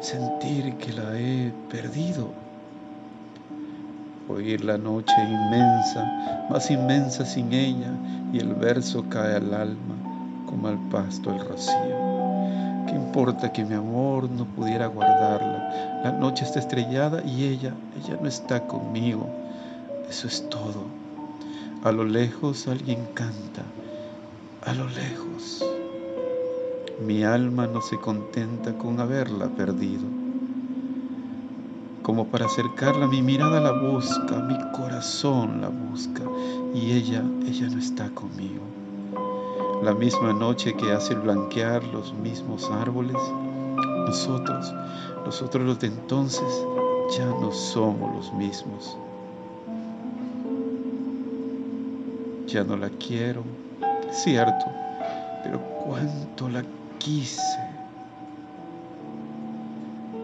sentir que la he perdido. Oír la noche inmensa, más inmensa sin ella, y el verso cae al alma como al pasto el rocío. ¿Qué importa que mi amor no pudiera guardarla? La noche está estrellada y ella, ella no está conmigo. Eso es todo. A lo lejos alguien canta, a lo lejos. Mi alma no se contenta con haberla perdido. Como para acercarla, mi mirada la busca, mi corazón la busca y ella, ella no está conmigo. La misma noche que hace blanquear los mismos árboles, nosotros, nosotros los de entonces, ya no somos los mismos. Ya no la quiero, cierto, pero cuánto la quise.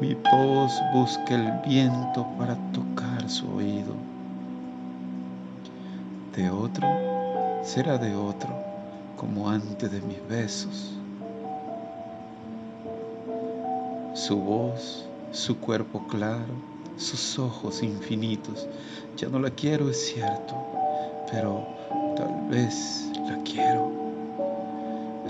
Mi voz busca el viento para tocar su oído. De otro será de otro, como antes de mis besos. Su voz, su cuerpo claro, sus ojos infinitos. Ya no la quiero, es cierto, pero tal vez.